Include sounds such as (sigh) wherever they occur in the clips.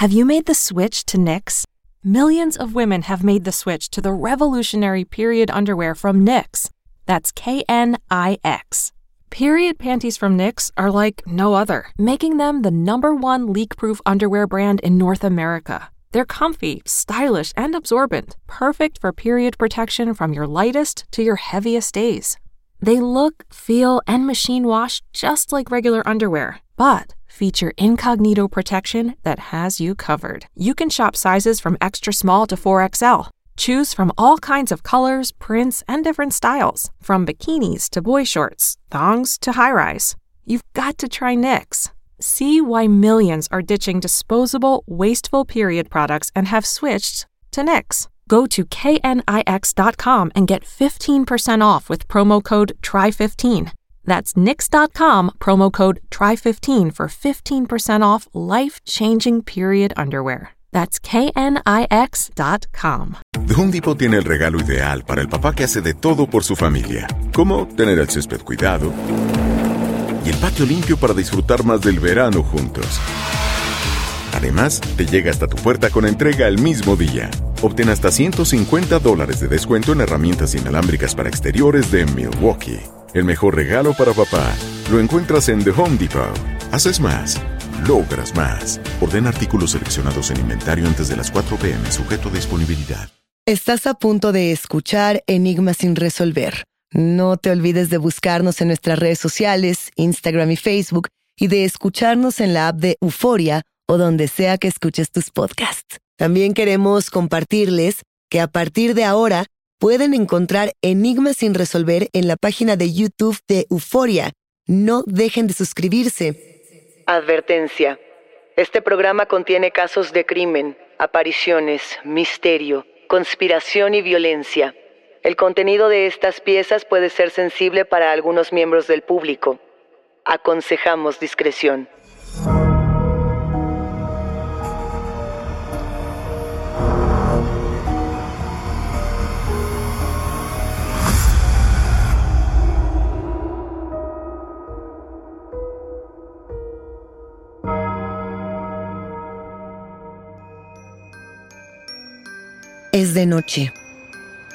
Have you made the switch to Knix? Millions of women have made the switch to the revolutionary period underwear from Knix. That's K N I X. Period panties from Knix are like no other, making them the number one leak proof underwear brand in North America. They're comfy, stylish, and absorbent, perfect for period protection from your lightest to your heaviest days. They look, feel, and machine wash just like regular underwear, but feature incognito protection that has you covered. You can shop sizes from extra small to 4XL. Choose from all kinds of colors, prints, and different styles, from bikinis to boy shorts, thongs to high rise. You've got to try Knix. See why millions are ditching disposable, wasteful period products and have switched to Knix. Go to knix.com and get 15% off with promo code TRY15. That's nix.com, promo code TRY15 for 15% off life changing period underwear. That's knix.com. The Home Depot tiene el regalo ideal para el papá que hace de todo por su familia, como tener el césped cuidado y el patio limpio para disfrutar más del verano juntos. Además, te llega hasta tu puerta con entrega el mismo día. Obtén hasta 150 dólares de descuento en herramientas inalámbricas para exteriores de Milwaukee. El mejor regalo para papá lo encuentras en The Home Depot. Haces más, logras más. Orden artículos seleccionados en inventario antes de las 4 pm, sujeto a disponibilidad. Estás a punto de escuchar Enigmas sin resolver. No te olvides de buscarnos en nuestras redes sociales, Instagram y Facebook, y de escucharnos en la app de Euforia o donde sea que escuches tus podcasts. También queremos compartirles que a partir de ahora pueden encontrar Enigmas sin resolver en la página de YouTube de Euforia. No dejen de suscribirse. Advertencia. Este programa contiene casos de crimen, apariciones, misterio, conspiración y violencia. El contenido de estas piezas puede ser sensible para algunos miembros del público. Aconsejamos discreción. De noche.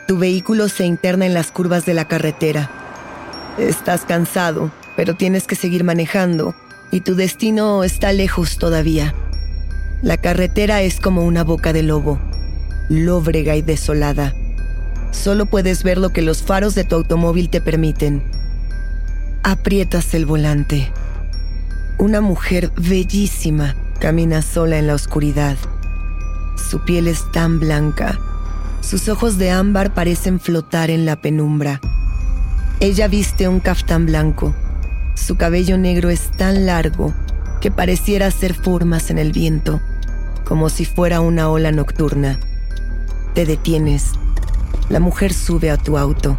Tu vehículo se interna en las curvas de la carretera. Estás cansado, pero tienes que seguir manejando y tu destino está lejos todavía. La carretera es como una boca de lobo, lóbrega y desolada. Solo puedes ver lo que los faros de tu automóvil te permiten. Aprietas el volante. Una mujer bellísima camina sola en la oscuridad. Su piel es tan blanca. Sus ojos de ámbar parecen flotar en la penumbra. Ella viste un caftán blanco. Su cabello negro es tan largo que pareciera hacer formas en el viento, como si fuera una ola nocturna. Te detienes. La mujer sube a tu auto.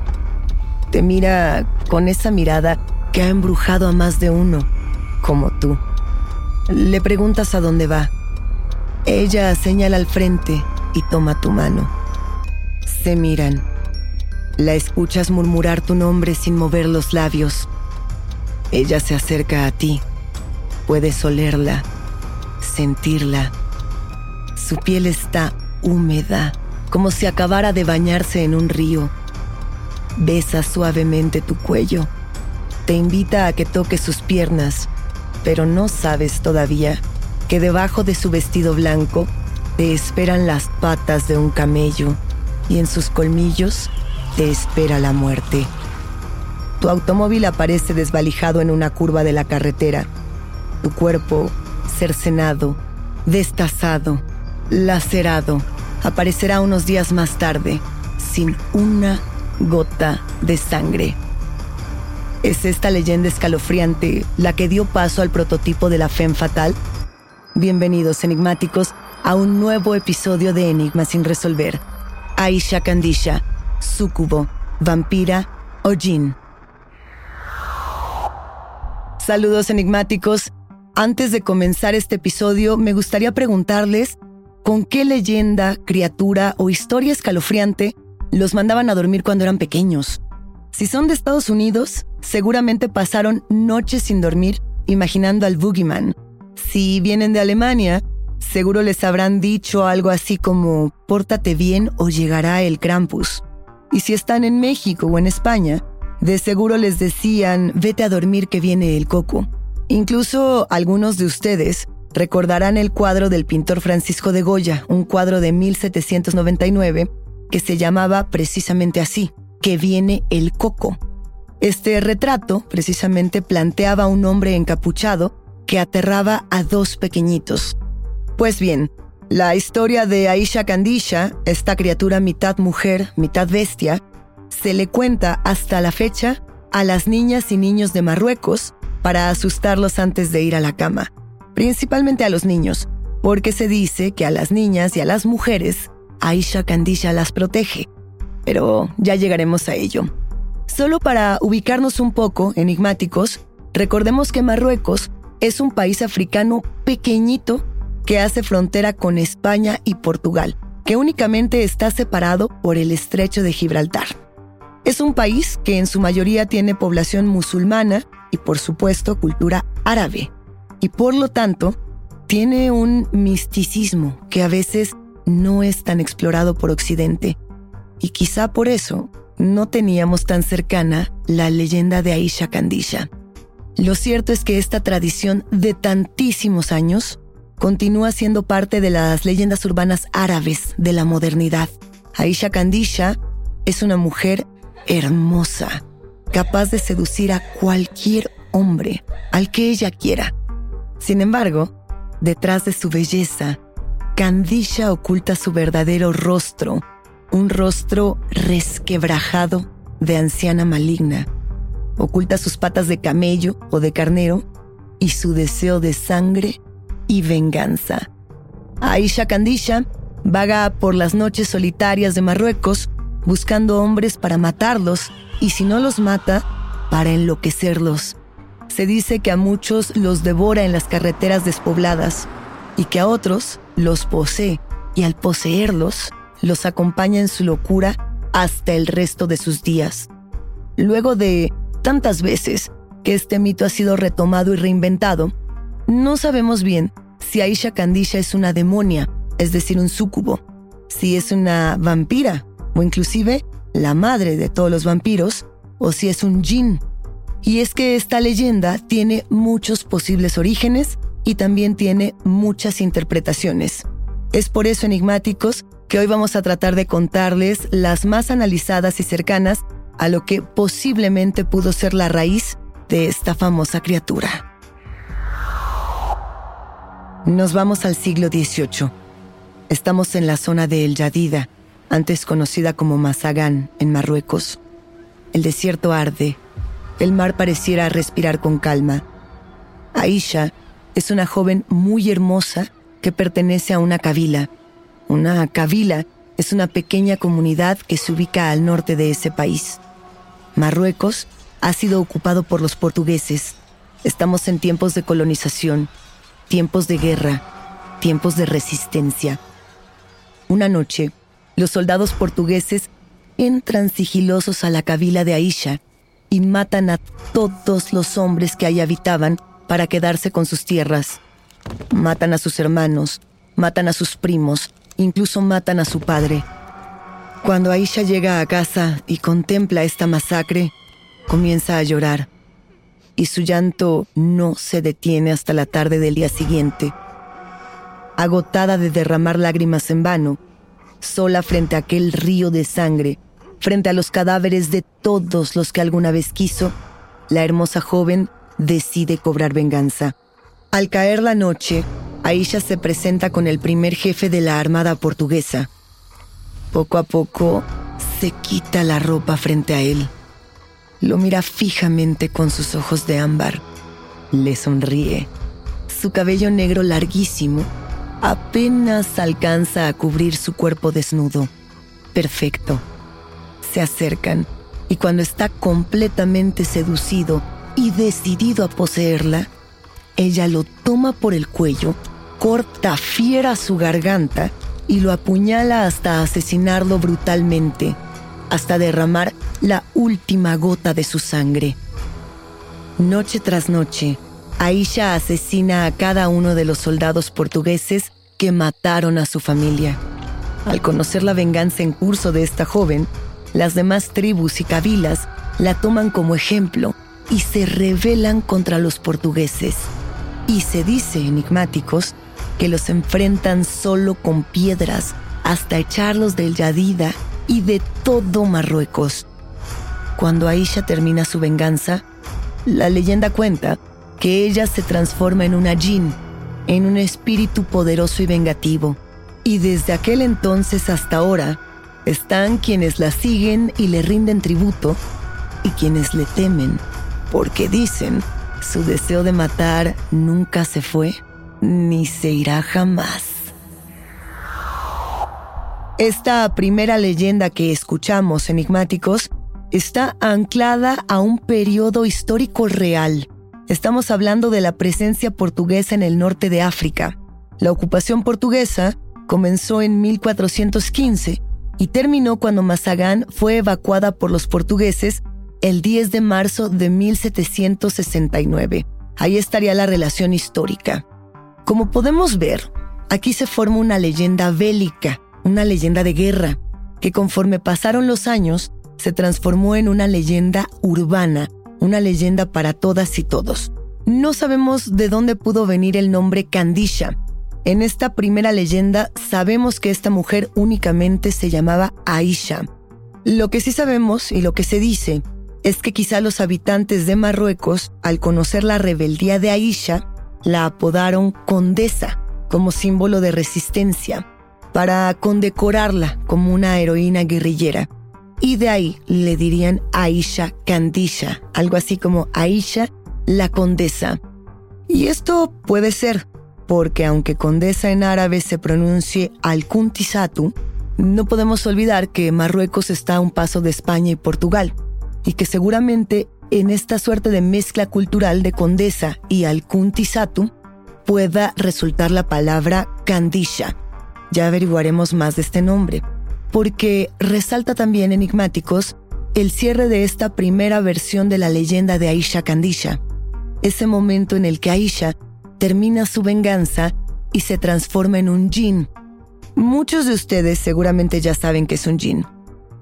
Te mira con esa mirada que ha embrujado a más de uno, como tú. Le preguntas a dónde va. Ella señala al frente y toma tu mano. Se miran. La escuchas murmurar tu nombre sin mover los labios. Ella se acerca a ti. Puedes olerla, sentirla. Su piel está húmeda, como si acabara de bañarse en un río. Besa suavemente tu cuello. Te invita a que toques sus piernas, pero no sabes todavía que debajo de su vestido blanco te esperan las patas de un camello y en sus colmillos te espera la muerte. Tu automóvil aparece desvalijado en una curva de la carretera. Tu cuerpo, cercenado, destazado, lacerado, aparecerá unos días más tarde, sin una gota de sangre. ¿Es esta leyenda escalofriante la que dio paso al prototipo de la femme fatal? Bienvenidos enigmáticos a un nuevo episodio de Enigmas sin resolver. Aisha Kandisha, Sucubo, Vampira o Jin. Saludos enigmáticos. Antes de comenzar este episodio, me gustaría preguntarles con qué leyenda, criatura o historia escalofriante los mandaban a dormir cuando eran pequeños. Si son de Estados Unidos, seguramente pasaron noches sin dormir imaginando al Boogeyman. Si vienen de Alemania, seguro les habrán dicho algo así como pórtate bien o llegará el Krampus. Y si están en México o en España, de seguro les decían vete a dormir que viene el coco. Incluso algunos de ustedes recordarán el cuadro del pintor Francisco de Goya, un cuadro de 1799 que se llamaba precisamente así, que viene el coco. Este retrato precisamente planteaba un hombre encapuchado que aterraba a dos pequeñitos. Pues bien, la historia de Aisha Kandisha, esta criatura mitad mujer, mitad bestia, se le cuenta hasta la fecha a las niñas y niños de Marruecos para asustarlos antes de ir a la cama, principalmente a los niños, porque se dice que a las niñas y a las mujeres Aisha Kandisha las protege. Pero ya llegaremos a ello. Solo para ubicarnos un poco enigmáticos, recordemos que Marruecos es un país africano pequeñito que hace frontera con España y Portugal, que únicamente está separado por el estrecho de Gibraltar. Es un país que en su mayoría tiene población musulmana y por supuesto cultura árabe, y por lo tanto tiene un misticismo que a veces no es tan explorado por Occidente, y quizá por eso no teníamos tan cercana la leyenda de Aisha Kandisha. Lo cierto es que esta tradición de tantísimos años continúa siendo parte de las leyendas urbanas árabes de la modernidad. Aisha Kandisha es una mujer hermosa, capaz de seducir a cualquier hombre, al que ella quiera. Sin embargo, detrás de su belleza, Kandisha oculta su verdadero rostro, un rostro resquebrajado de anciana maligna oculta sus patas de camello o de carnero y su deseo de sangre y venganza. Aisha Kandisha vaga por las noches solitarias de Marruecos buscando hombres para matarlos y si no los mata, para enloquecerlos. Se dice que a muchos los devora en las carreteras despobladas y que a otros los posee y al poseerlos los acompaña en su locura hasta el resto de sus días. Luego de tantas veces que este mito ha sido retomado y reinventado, no sabemos bien si Aisha Kandisha es una demonia, es decir, un súcubo, si es una vampira o inclusive la madre de todos los vampiros, o si es un jinn. Y es que esta leyenda tiene muchos posibles orígenes y también tiene muchas interpretaciones. Es por eso, enigmáticos, que hoy vamos a tratar de contarles las más analizadas y cercanas a lo que posiblemente pudo ser la raíz de esta famosa criatura. Nos vamos al siglo XVIII. Estamos en la zona de El Yadida, antes conocida como Mazagán, en Marruecos. El desierto arde. El mar pareciera respirar con calma. Aisha es una joven muy hermosa que pertenece a una cabila. Una cabila es una pequeña comunidad que se ubica al norte de ese país. Marruecos ha sido ocupado por los portugueses. Estamos en tiempos de colonización, tiempos de guerra, tiempos de resistencia. Una noche, los soldados portugueses entran sigilosos a la cabila de Aisha y matan a todos los hombres que ahí habitaban para quedarse con sus tierras. Matan a sus hermanos, matan a sus primos, incluso matan a su padre. Cuando Aisha llega a casa y contempla esta masacre, comienza a llorar y su llanto no se detiene hasta la tarde del día siguiente. agotada de derramar lágrimas en vano, sola frente a aquel río de sangre, frente a los cadáveres de todos los que alguna vez quiso, la hermosa joven decide cobrar venganza. Al caer la noche, Aisha se presenta con el primer jefe de la Armada portuguesa. Poco a poco se quita la ropa frente a él. Lo mira fijamente con sus ojos de ámbar. Le sonríe. Su cabello negro larguísimo apenas alcanza a cubrir su cuerpo desnudo. Perfecto. Se acercan y cuando está completamente seducido y decidido a poseerla, ella lo toma por el cuello, corta fiera su garganta y lo apuñala hasta asesinarlo brutalmente, hasta derramar la última gota de su sangre. Noche tras noche, Aisha asesina a cada uno de los soldados portugueses que mataron a su familia. Al conocer la venganza en curso de esta joven, las demás tribus y cabilas la toman como ejemplo y se rebelan contra los portugueses. Y se dice, enigmáticos, que los enfrentan solo con piedras hasta echarlos del Yadida y de todo Marruecos. Cuando Aisha termina su venganza, la leyenda cuenta que ella se transforma en una jinn, en un espíritu poderoso y vengativo. Y desde aquel entonces hasta ahora, están quienes la siguen y le rinden tributo y quienes le temen, porque dicen, su deseo de matar nunca se fue ni se irá jamás. Esta primera leyenda que escuchamos, enigmáticos, está anclada a un periodo histórico real. Estamos hablando de la presencia portuguesa en el norte de África. La ocupación portuguesa comenzó en 1415 y terminó cuando Mazagán fue evacuada por los portugueses el 10 de marzo de 1769. Ahí estaría la relación histórica. Como podemos ver, aquí se forma una leyenda bélica, una leyenda de guerra, que conforme pasaron los años se transformó en una leyenda urbana, una leyenda para todas y todos. No sabemos de dónde pudo venir el nombre Candisha. En esta primera leyenda sabemos que esta mujer únicamente se llamaba Aisha. Lo que sí sabemos y lo que se dice es que quizá los habitantes de Marruecos, al conocer la rebeldía de Aisha, la apodaron condesa como símbolo de resistencia, para condecorarla como una heroína guerrillera. Y de ahí le dirían Aisha Candisha, algo así como Aisha la condesa. Y esto puede ser, porque aunque condesa en árabe se pronuncie Al-Kuntisatu, no podemos olvidar que Marruecos está a un paso de España y Portugal, y que seguramente en esta suerte de mezcla cultural de condesa y alcuntisatu pueda resultar la palabra candisha. Ya averiguaremos más de este nombre, porque resalta también enigmáticos el cierre de esta primera versión de la leyenda de Aisha Candisha, ese momento en el que Aisha termina su venganza y se transforma en un jinn. Muchos de ustedes seguramente ya saben que es un jinn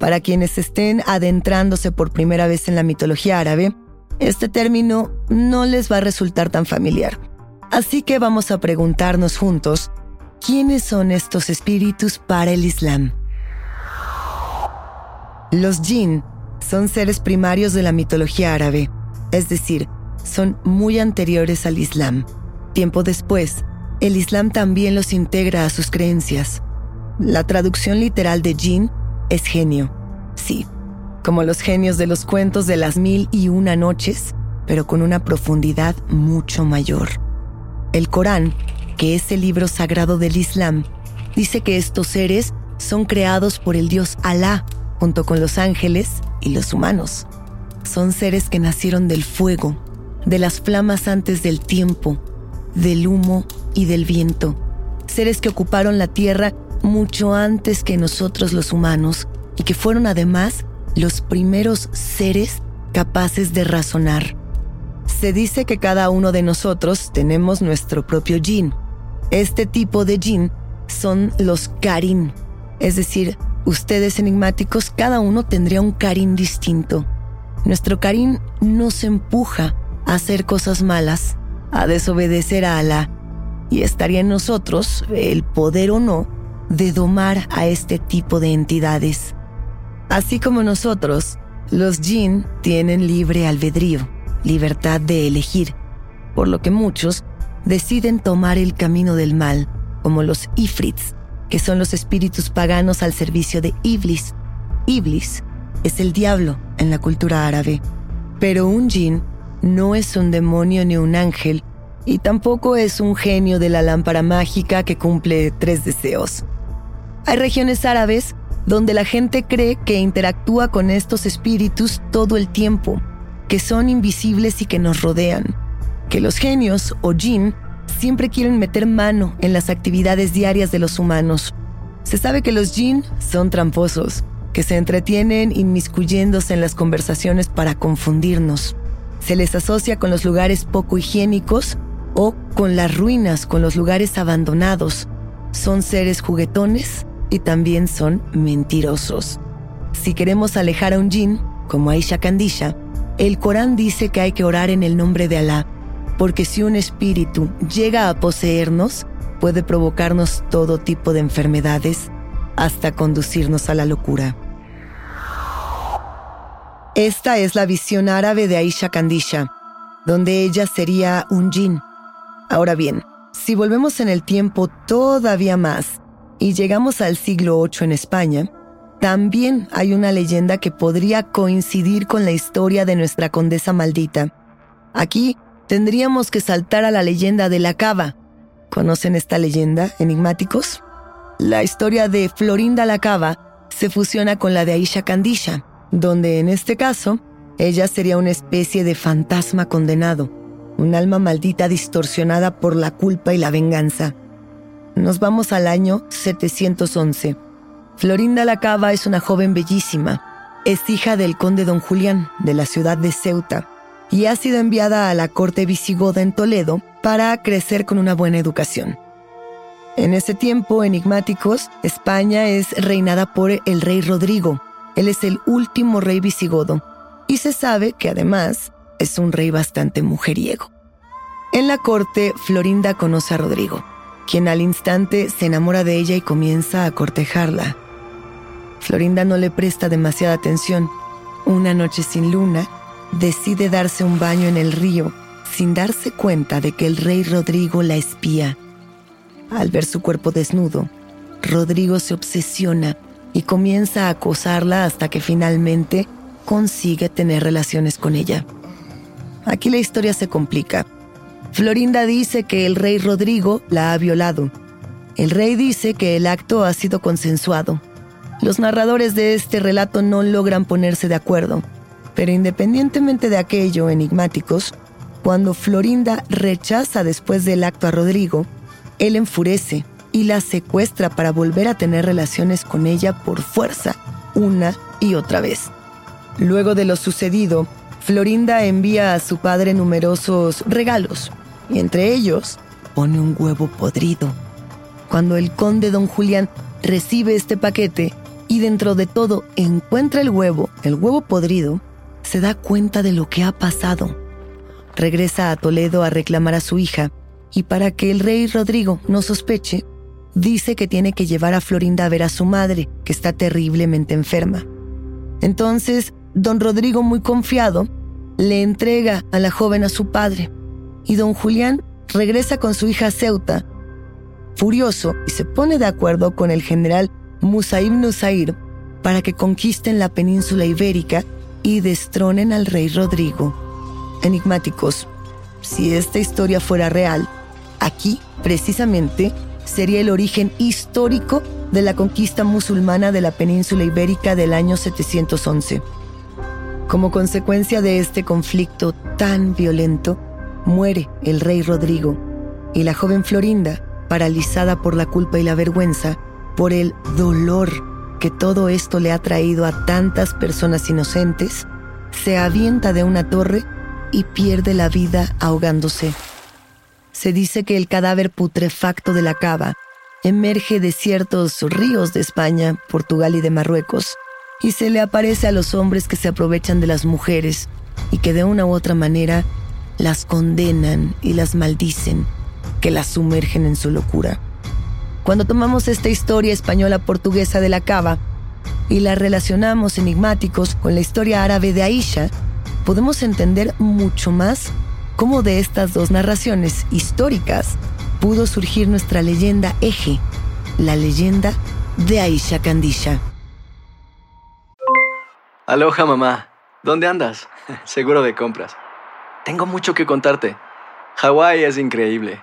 para quienes estén adentrándose por primera vez en la mitología árabe, este término no les va a resultar tan familiar. Así que vamos a preguntarnos juntos, ¿quiénes son estos espíritus para el Islam? Los jinn son seres primarios de la mitología árabe, es decir, son muy anteriores al Islam. Tiempo después, el Islam también los integra a sus creencias. La traducción literal de jinn es genio. Sí, como los genios de los cuentos de las mil y una noches, pero con una profundidad mucho mayor. El Corán, que es el libro sagrado del Islam, dice que estos seres son creados por el dios Alá, junto con los ángeles y los humanos. Son seres que nacieron del fuego, de las flamas antes del tiempo, del humo y del viento. Seres que ocuparon la tierra mucho antes que nosotros los humanos y que fueron además los primeros seres capaces de razonar. Se dice que cada uno de nosotros tenemos nuestro propio yin. Este tipo de yin son los karin, es decir, ustedes enigmáticos, cada uno tendría un karin distinto. Nuestro karin nos empuja a hacer cosas malas, a desobedecer a Alá, y estaría en nosotros, el poder o no, de domar a este tipo de entidades. Así como nosotros, los jinn tienen libre albedrío, libertad de elegir, por lo que muchos deciden tomar el camino del mal, como los ifrits, que son los espíritus paganos al servicio de Iblis. Iblis es el diablo en la cultura árabe, pero un jinn no es un demonio ni un ángel, y tampoco es un genio de la lámpara mágica que cumple tres deseos. Hay regiones árabes donde la gente cree que interactúa con estos espíritus todo el tiempo, que son invisibles y que nos rodean, que los genios o jinn siempre quieren meter mano en las actividades diarias de los humanos. Se sabe que los jinn son tramposos, que se entretienen inmiscuyéndose en las conversaciones para confundirnos. Se les asocia con los lugares poco higiénicos o con las ruinas, con los lugares abandonados. Son seres juguetones y también son mentirosos. Si queremos alejar a un jinn, como Aisha Kandisha, el Corán dice que hay que orar en el nombre de Alá, porque si un espíritu llega a poseernos, puede provocarnos todo tipo de enfermedades hasta conducirnos a la locura. Esta es la visión árabe de Aisha Kandisha, donde ella sería un jinn. Ahora bien, si volvemos en el tiempo todavía más y llegamos al siglo VIII en España, también hay una leyenda que podría coincidir con la historia de nuestra condesa maldita. Aquí tendríamos que saltar a la leyenda de la cava. ¿Conocen esta leyenda, enigmáticos? La historia de Florinda la cava se fusiona con la de Aisha Candisha, donde en este caso ella sería una especie de fantasma condenado, un alma maldita distorsionada por la culpa y la venganza. Nos vamos al año 711. Florinda la Cava es una joven bellísima. Es hija del conde don Julián, de la ciudad de Ceuta, y ha sido enviada a la corte visigoda en Toledo para crecer con una buena educación. En ese tiempo, enigmáticos, España es reinada por el rey Rodrigo. Él es el último rey visigodo, y se sabe que además es un rey bastante mujeriego. En la corte, Florinda conoce a Rodrigo quien al instante se enamora de ella y comienza a cortejarla. Florinda no le presta demasiada atención. Una noche sin luna, decide darse un baño en el río sin darse cuenta de que el rey Rodrigo la espía. Al ver su cuerpo desnudo, Rodrigo se obsesiona y comienza a acosarla hasta que finalmente consigue tener relaciones con ella. Aquí la historia se complica Florinda dice que el rey Rodrigo la ha violado. El rey dice que el acto ha sido consensuado. Los narradores de este relato no logran ponerse de acuerdo, pero independientemente de aquello, enigmáticos, cuando Florinda rechaza después del acto a Rodrigo, él enfurece y la secuestra para volver a tener relaciones con ella por fuerza, una y otra vez. Luego de lo sucedido, Florinda envía a su padre numerosos regalos, y entre ellos pone un huevo podrido. Cuando el conde don Julián recibe este paquete y dentro de todo encuentra el huevo, el huevo podrido, se da cuenta de lo que ha pasado. Regresa a Toledo a reclamar a su hija y para que el rey Rodrigo no sospeche, dice que tiene que llevar a Florinda a ver a su madre, que está terriblemente enferma. Entonces, don Rodrigo, muy confiado, le entrega a la joven a su padre y don Julián regresa con su hija Ceuta, furioso, y se pone de acuerdo con el general Musaib Nusair para que conquisten la península ibérica y destronen al rey Rodrigo. Enigmáticos, si esta historia fuera real, aquí, precisamente, sería el origen histórico de la conquista musulmana de la península ibérica del año 711. Como consecuencia de este conflicto tan violento, muere el rey Rodrigo y la joven Florinda, paralizada por la culpa y la vergüenza, por el dolor que todo esto le ha traído a tantas personas inocentes, se avienta de una torre y pierde la vida ahogándose. Se dice que el cadáver putrefacto de la cava emerge de ciertos ríos de España, Portugal y de Marruecos, y se le aparece a los hombres que se aprovechan de las mujeres y que de una u otra manera las condenan y las maldicen, que la sumergen en su locura. Cuando tomamos esta historia española portuguesa de la cava y la relacionamos enigmáticos con la historia árabe de Aisha, podemos entender mucho más cómo de estas dos narraciones históricas pudo surgir nuestra leyenda eje, la leyenda de Aisha Kandisha. Aloha mamá, ¿dónde andas? (laughs) Seguro de compras. Tengo mucho que contarte. Hawái es increíble.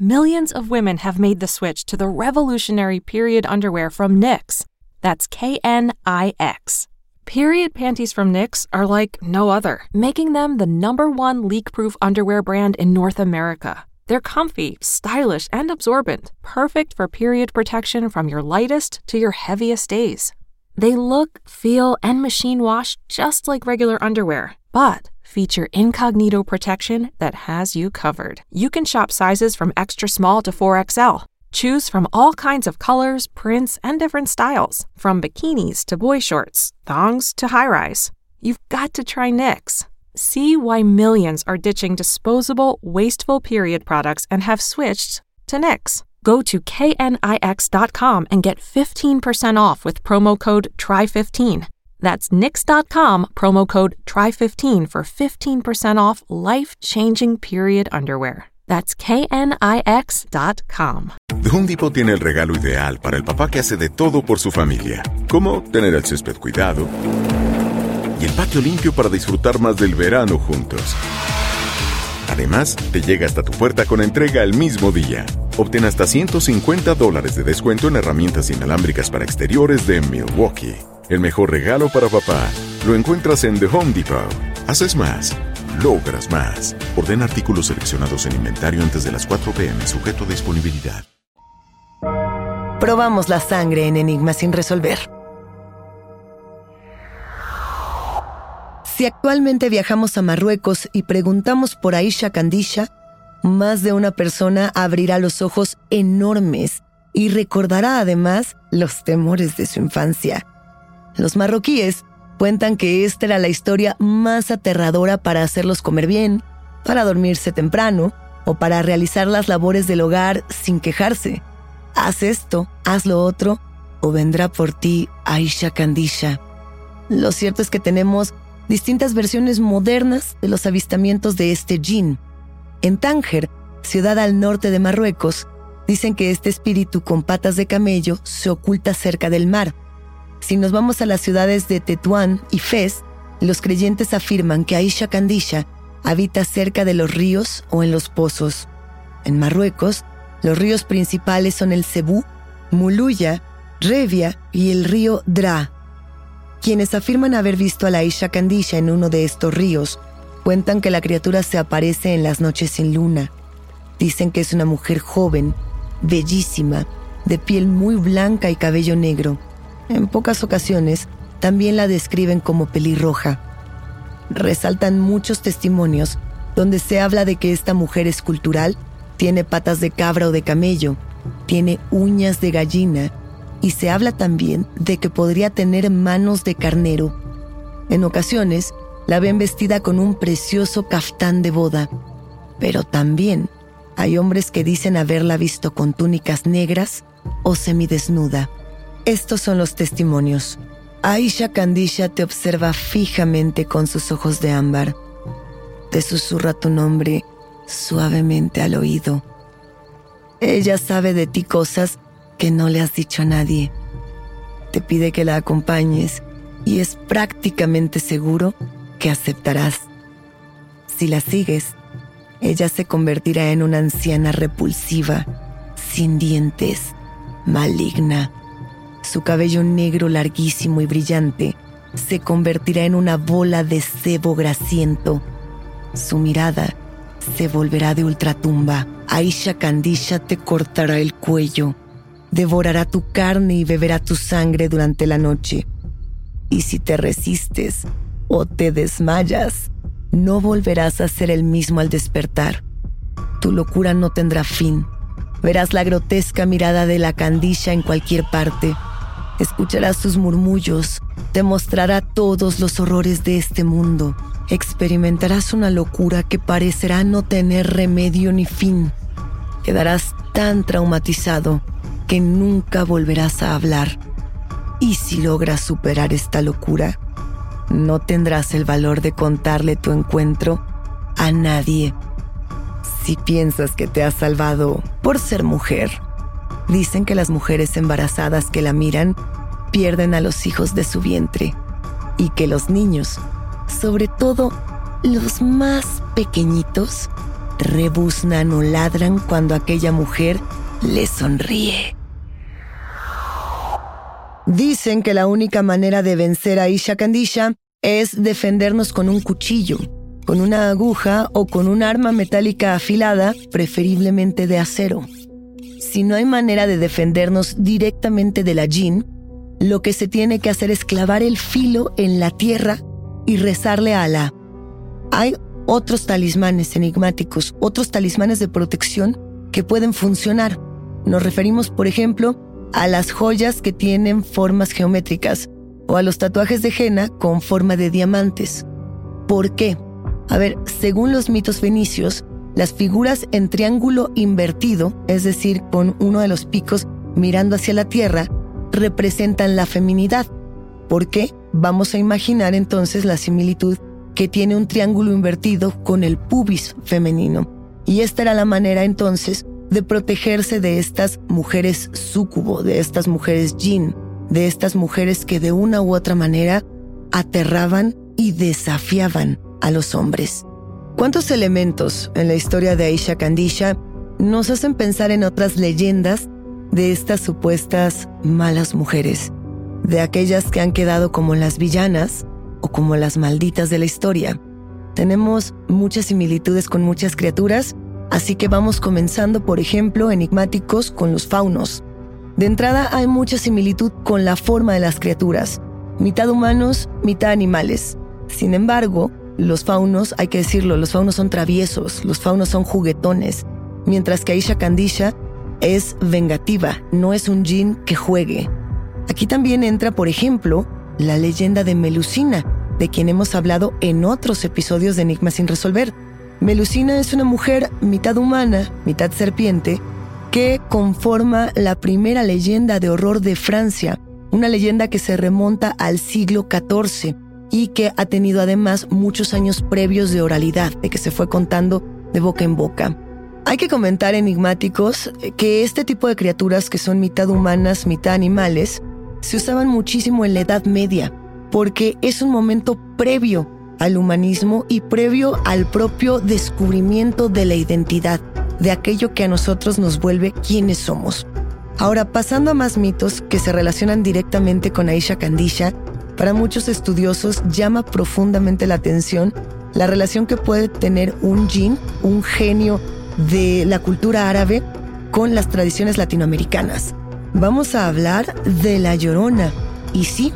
Millions of women have made the switch to the revolutionary period underwear from Knix. That's K N I X. Period panties from Knix are like no other, making them the number one leak proof underwear brand in North America. They're comfy, stylish, and absorbent, perfect for period protection from your lightest to your heaviest days. They look, feel, and machine wash just like regular underwear, but feature incognito protection that has you covered. You can shop sizes from extra small to 4XL. Choose from all kinds of colors, prints, and different styles, from bikinis to boy shorts, thongs to high rise. You've got to try Knix. See why millions are ditching disposable, wasteful period products and have switched to Knix. Go to knix.com and get 15% off with promo code TRY15. That's nix.com, promo code TRY15 for 15% off life changing period underwear. That's knix.com. Home Depot tiene el regalo ideal para el papá que hace de todo por su familia, como tener el césped cuidado y el patio limpio para disfrutar más del verano juntos. Además, te llega hasta tu puerta con entrega el mismo día. Obtén hasta 150 dólares de descuento en herramientas inalámbricas para exteriores de Milwaukee. El mejor regalo para papá lo encuentras en The Home Depot. Haces más, logras más. Ordena artículos seleccionados en inventario antes de las 4 pm, sujeto a disponibilidad. Probamos la sangre en enigmas sin resolver. Si actualmente viajamos a Marruecos y preguntamos por Aisha Kandisha, más de una persona abrirá los ojos enormes y recordará además los temores de su infancia. Los marroquíes cuentan que esta era la historia más aterradora para hacerlos comer bien, para dormirse temprano o para realizar las labores del hogar sin quejarse. Haz esto, haz lo otro, o vendrá por ti Aisha Kandisha. Lo cierto es que tenemos distintas versiones modernas de los avistamientos de este jinn. En Tánger, ciudad al norte de Marruecos, dicen que este espíritu con patas de camello se oculta cerca del mar. Si nos vamos a las ciudades de Tetuán y Fez, los creyentes afirman que Aisha Kandisha habita cerca de los ríos o en los pozos. En Marruecos, los ríos principales son el Cebú, Muluya, Revia y el río Dra. Quienes afirman haber visto a la Aisha Kandisha en uno de estos ríos cuentan que la criatura se aparece en las noches sin luna. Dicen que es una mujer joven, bellísima, de piel muy blanca y cabello negro. En pocas ocasiones también la describen como pelirroja. Resaltan muchos testimonios donde se habla de que esta mujer es cultural, tiene patas de cabra o de camello, tiene uñas de gallina y se habla también de que podría tener manos de carnero. En ocasiones la ven vestida con un precioso caftán de boda, pero también hay hombres que dicen haberla visto con túnicas negras o semidesnuda. Estos son los testimonios. Aisha Kandisha te observa fijamente con sus ojos de ámbar. Te susurra tu nombre suavemente al oído. Ella sabe de ti cosas que no le has dicho a nadie. te pide que la acompañes y es prácticamente seguro que aceptarás. Si la sigues, ella se convertirá en una anciana repulsiva, sin dientes, maligna. Su cabello negro larguísimo y brillante se convertirá en una bola de cebo grasiento. Su mirada se volverá de ultratumba. Aisha Kandisha te cortará el cuello, devorará tu carne y beberá tu sangre durante la noche. Y si te resistes o te desmayas, no volverás a ser el mismo al despertar. Tu locura no tendrá fin. Verás la grotesca mirada de la Kandisha en cualquier parte. Escucharás sus murmullos, te mostrará todos los horrores de este mundo. Experimentarás una locura que parecerá no tener remedio ni fin. Quedarás tan traumatizado que nunca volverás a hablar. Y si logras superar esta locura, no tendrás el valor de contarle tu encuentro a nadie. Si piensas que te has salvado por ser mujer, dicen que las mujeres embarazadas que la miran pierden a los hijos de su vientre y que los niños, sobre todo los más pequeñitos, rebuznan o ladran cuando aquella mujer les sonríe. Dicen que la única manera de vencer a Isha Kandisha es defendernos con un cuchillo, con una aguja o con un arma metálica afilada, preferiblemente de acero. Si no hay manera de defendernos directamente de la Jin, lo que se tiene que hacer es clavar el filo en la tierra y rezarle a Alá. Hay otros talismanes enigmáticos, otros talismanes de protección que pueden funcionar. Nos referimos, por ejemplo, a las joyas que tienen formas geométricas o a los tatuajes de henna con forma de diamantes. ¿Por qué? A ver, según los mitos fenicios, las figuras en triángulo invertido, es decir, con uno de los picos mirando hacia la tierra, representan la feminidad. ¿Por qué? Vamos a imaginar entonces la similitud que tiene un triángulo invertido con el pubis femenino. Y esta era la manera entonces de protegerse de estas mujeres súcubo, de estas mujeres jin, de estas mujeres que de una u otra manera aterraban y desafiaban a los hombres. ¿Cuántos elementos en la historia de Aisha Kandisha nos hacen pensar en otras leyendas de estas supuestas malas mujeres? De aquellas que han quedado como las villanas o como las malditas de la historia. Tenemos muchas similitudes con muchas criaturas Así que vamos comenzando, por ejemplo, enigmáticos con los faunos. De entrada hay mucha similitud con la forma de las criaturas, mitad humanos, mitad animales. Sin embargo, los faunos, hay que decirlo, los faunos son traviesos, los faunos son juguetones, mientras que Aisha Kandisha es vengativa, no es un jin que juegue. Aquí también entra, por ejemplo, la leyenda de Melusina, de quien hemos hablado en otros episodios de Enigmas sin resolver. Melusina es una mujer mitad humana, mitad serpiente, que conforma la primera leyenda de horror de Francia, una leyenda que se remonta al siglo XIV y que ha tenido además muchos años previos de oralidad, de que se fue contando de boca en boca. Hay que comentar enigmáticos que este tipo de criaturas que son mitad humanas, mitad animales, se usaban muchísimo en la Edad Media, porque es un momento previo al humanismo y previo al propio descubrimiento de la identidad, de aquello que a nosotros nos vuelve quienes somos. Ahora, pasando a más mitos que se relacionan directamente con Aisha Kandisha, para muchos estudiosos llama profundamente la atención la relación que puede tener un jin, un genio de la cultura árabe, con las tradiciones latinoamericanas. Vamos a hablar de la llorona. Y sí,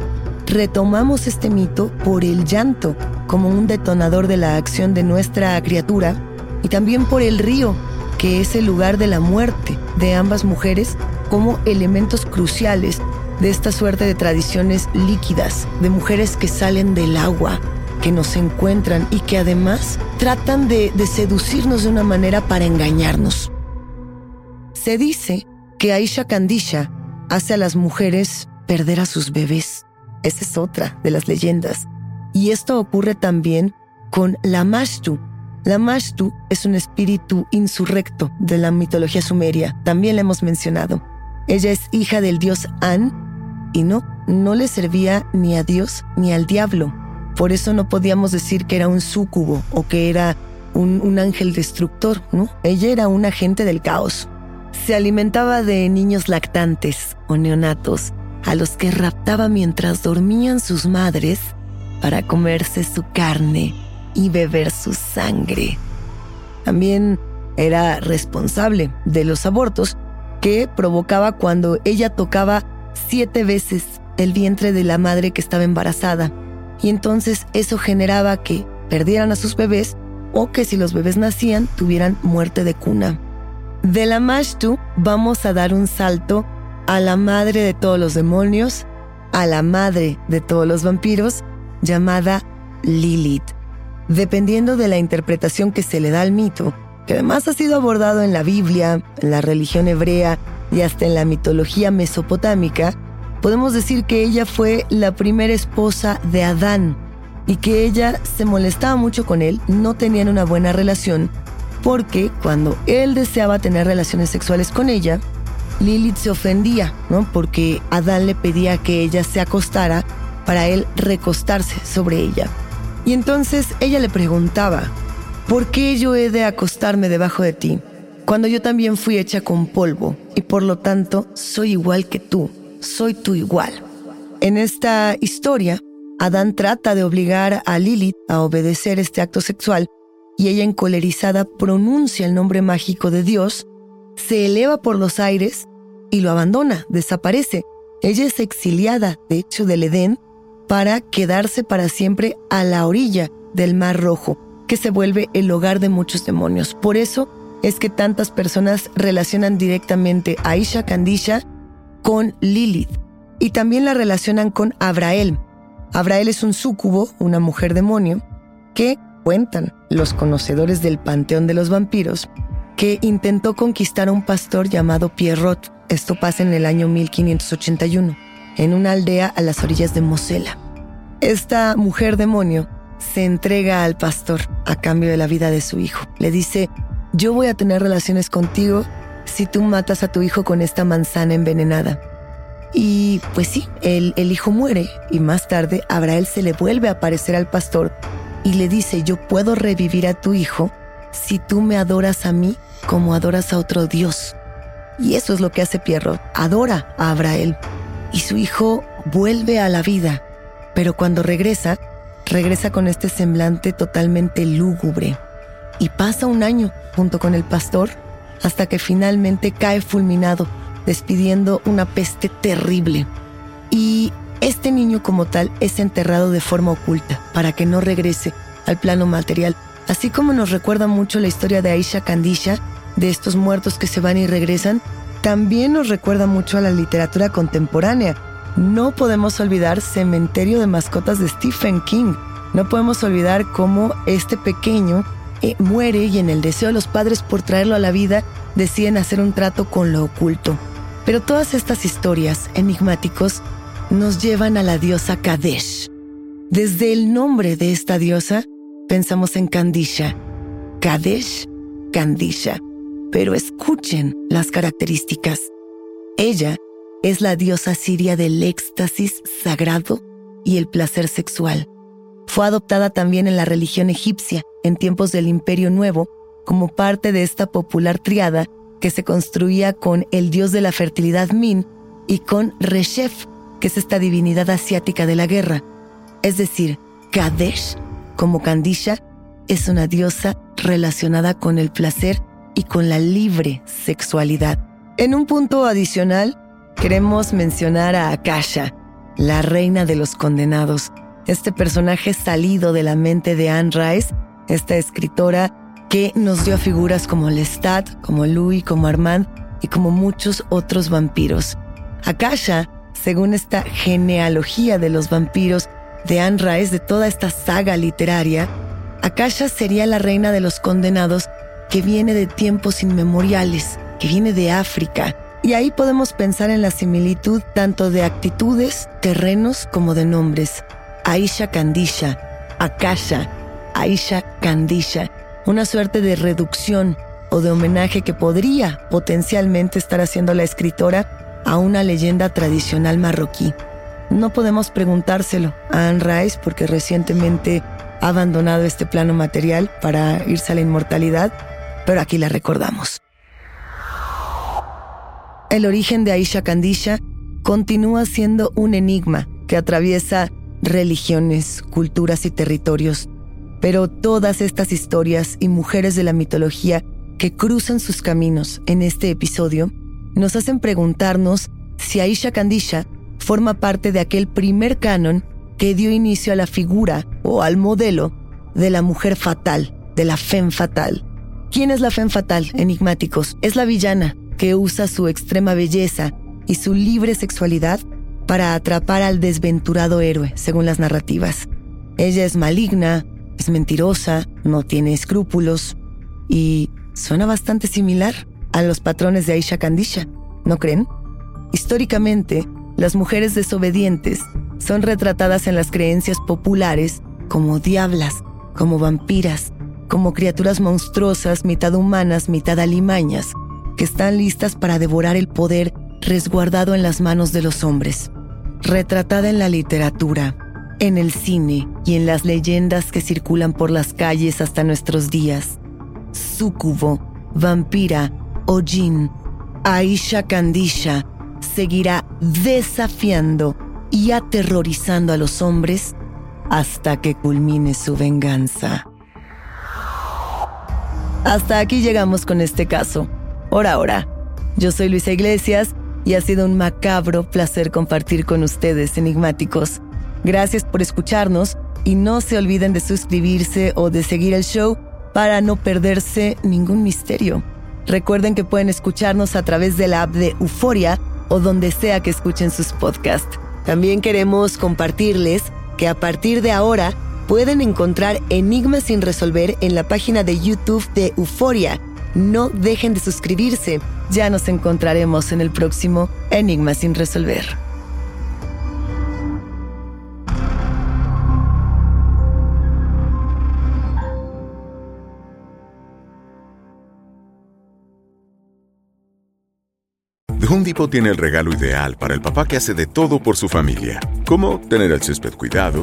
retomamos este mito por el llanto, como un detonador de la acción de nuestra criatura, y también por el río, que es el lugar de la muerte de ambas mujeres, como elementos cruciales de esta suerte de tradiciones líquidas, de mujeres que salen del agua, que nos encuentran y que además tratan de, seducirnos de una manera para engañarnos. Se dice que Aisha Kandisha hace a las mujeres perder a sus bebés. Esa es otra de las leyendas. Y esto ocurre también con la Mashtu. La Mashtu es un espíritu insurrecto de la mitología sumeria, también la hemos mencionado. Ella es hija del dios An Y no, no le servía ni a Dios ni al diablo. Por eso no podíamos decir que era un súcubo o que era un, un ángel destructor, ¿no? Ella era un agente del caos. Se alimentaba de niños lactantes o neonatos, a los que raptaba mientras dormían sus madres para comerse su carne y beber su sangre. También era responsable de los abortos que provocaba cuando ella tocaba siete veces el vientre de la madre que estaba embarazada. Y entonces eso generaba que perdieran a sus bebés o que si los bebés nacían tuvieran muerte de cuna. De la Mashtu vamos a dar un salto a la madre de todos los demonios, a la madre de todos los vampiros, llamada Lilith. Dependiendo de la interpretación que se le da al mito, que además ha sido abordado en la Biblia, en la religión hebrea y hasta en la mitología mesopotámica, podemos decir que ella fue la primera esposa de Adán y que ella se molestaba mucho con él, no tenían una buena relación, porque cuando él deseaba tener relaciones sexuales con ella, Lilith se ofendía, ¿no? Porque Adán le pedía que ella se acostara para él recostarse sobre ella. Y entonces ella le preguntaba, ¿por qué yo he de acostarme debajo de ti cuando yo también fui hecha con polvo y por lo tanto soy igual que tú, soy tu igual? En esta historia, Adán trata de obligar a Lilith a obedecer este acto sexual y ella encolerizada pronuncia el nombre mágico de Dios, se eleva por los aires y lo abandona, desaparece. Ella es exiliada, de hecho, del Edén para quedarse para siempre a la orilla del Mar Rojo, que se vuelve el hogar de muchos demonios. Por eso es que tantas personas relacionan directamente a Isha Kandisha con Lilith y también la relacionan con Abrael. Abrael es un súcubo, una mujer demonio, que cuentan los conocedores del panteón de los vampiros, que intentó conquistar a un pastor llamado Pierrot. Esto pasa en el año 1581, en una aldea a las orillas de Mosela. Esta mujer demonio se entrega al pastor a cambio de la vida de su hijo. Le dice, yo voy a tener relaciones contigo si tú matas a tu hijo con esta manzana envenenada. Y pues sí, el, el hijo muere y más tarde Abrael se le vuelve a aparecer al pastor y le dice, yo puedo revivir a tu hijo si tú me adoras a mí como adoras a otro Dios. Y eso es lo que hace Pierro, adora a Abrael. Y su hijo vuelve a la vida, pero cuando regresa, regresa con este semblante totalmente lúgubre. Y pasa un año junto con el pastor hasta que finalmente cae fulminado, despidiendo una peste terrible. Y este niño como tal es enterrado de forma oculta para que no regrese al plano material, así como nos recuerda mucho la historia de Aisha Kandisha, de estos muertos que se van y regresan, también nos recuerda mucho a la literatura contemporánea. No podemos olvidar Cementerio de Mascotas de Stephen King. No podemos olvidar cómo este pequeño eh, muere y en el deseo de los padres por traerlo a la vida deciden hacer un trato con lo oculto. Pero todas estas historias enigmáticos nos llevan a la diosa Kadesh. Desde el nombre de esta diosa, pensamos en Kandisha. Kadesh, Kandisha. Pero escuchen las características. Ella es la diosa siria del éxtasis sagrado y el placer sexual. Fue adoptada también en la religión egipcia en tiempos del Imperio Nuevo como parte de esta popular triada que se construía con el dios de la fertilidad Min y con Reshef, que es esta divinidad asiática de la guerra. Es decir, Kadesh, como Kandisha, es una diosa relacionada con el placer y con la libre sexualidad. En un punto adicional, queremos mencionar a Akasha, la reina de los condenados. Este personaje salido de la mente de Anne Rice, esta escritora que nos dio figuras como Lestat, como Louis, como Armand y como muchos otros vampiros. Akasha según esta genealogía de los vampiros de Anne Rice, de toda esta saga literaria, Akasha sería la reina de los condenados que viene de tiempos inmemoriales, que viene de África. Y ahí podemos pensar en la similitud tanto de actitudes, terrenos como de nombres. Aisha Kandisha, Akasha, Aisha Kandisha, una suerte de reducción o de homenaje que podría potencialmente estar haciendo la escritora a una leyenda tradicional marroquí. No podemos preguntárselo a Anne Rice porque recientemente ha abandonado este plano material para irse a la inmortalidad, pero aquí la recordamos. El origen de Aisha Kandisha continúa siendo un enigma que atraviesa religiones, culturas y territorios. Pero todas estas historias y mujeres de la mitología que cruzan sus caminos en este episodio nos hacen preguntarnos si Aisha Kandisha forma parte de aquel primer canon que dio inicio a la figura o al modelo de la mujer fatal, de la femme fatal. ¿Quién es la femme fatal, enigmáticos? Es la villana que usa su extrema belleza y su libre sexualidad para atrapar al desventurado héroe, según las narrativas. Ella es maligna, es mentirosa, no tiene escrúpulos y suena bastante similar a los patrones de Aisha Kandisha, ¿no creen? Históricamente, las mujeres desobedientes son retratadas en las creencias populares como diablas, como vampiras, como criaturas monstruosas, mitad humanas, mitad alimañas, que están listas para devorar el poder resguardado en las manos de los hombres. Retratada en la literatura, en el cine y en las leyendas que circulan por las calles hasta nuestros días. Súcubo, vampira o jin, Aisha Kandisha seguirá desafiando y aterrorizando a los hombres hasta que culmine su venganza. Hasta aquí llegamos con este caso. Por ahora, yo soy Luisa Iglesias y ha sido un macabro placer compartir con ustedes, enigmáticos. Gracias por escucharnos y no se olviden de suscribirse o de seguir el show para no perderse ningún misterio. Recuerden que pueden escucharnos a través de la app de Euforia o donde sea que escuchen sus podcasts. También queremos compartirles que a partir de ahora pueden encontrar enigmas sin resolver en la página de YouTube de Euforia. No dejen de suscribirse. Ya nos encontraremos en el próximo Enigma sin resolver. The Home tiene el regalo ideal para el papá que hace de todo por su familia, como tener el césped cuidado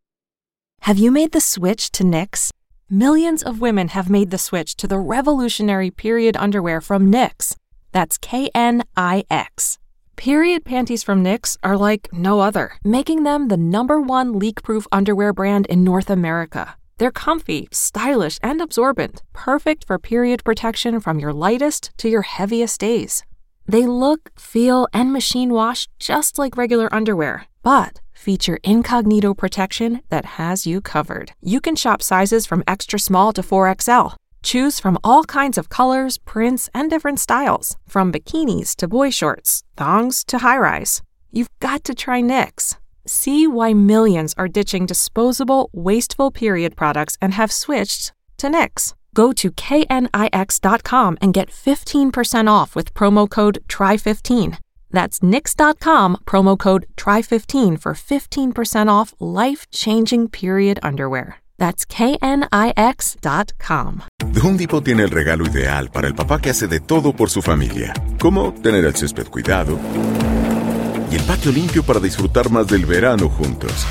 Have you made the switch to Knix? Millions of women have made the switch to the revolutionary period underwear from Knix. That's K N I X. Period panties from Knix are like no other, making them the number one leak proof underwear brand in North America. They're comfy, stylish, and absorbent, perfect for period protection from your lightest to your heaviest days. They look, feel, and machine wash just like regular underwear, but feature incognito protection that has you covered. You can shop sizes from extra small to 4XL. Choose from all kinds of colors, prints, and different styles, from bikinis to boy shorts, thongs to high rise. You've got to try Knix. See why millions are ditching disposable, wasteful period products and have switched to Knix. Go to knix.com and get 15% off with promo code TRY15. That's Nix.com, promo code TRY15 for 15% off life changing period underwear. That's KNIX.com. Home Depot tiene el regalo ideal para el papá que hace de todo por su familia, como tener el césped cuidado y el patio limpio para disfrutar más del verano juntos.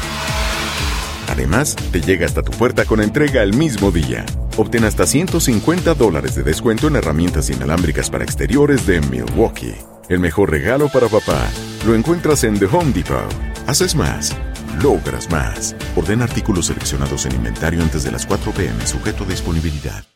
Además, te llega hasta tu puerta con entrega el mismo día. Obtén hasta 150 dólares de descuento en herramientas inalámbricas para exteriores de Milwaukee. El mejor regalo para papá lo encuentras en The Home Depot. Haces más, logras más. Orden artículos seleccionados en inventario antes de las 4 pm, sujeto a disponibilidad.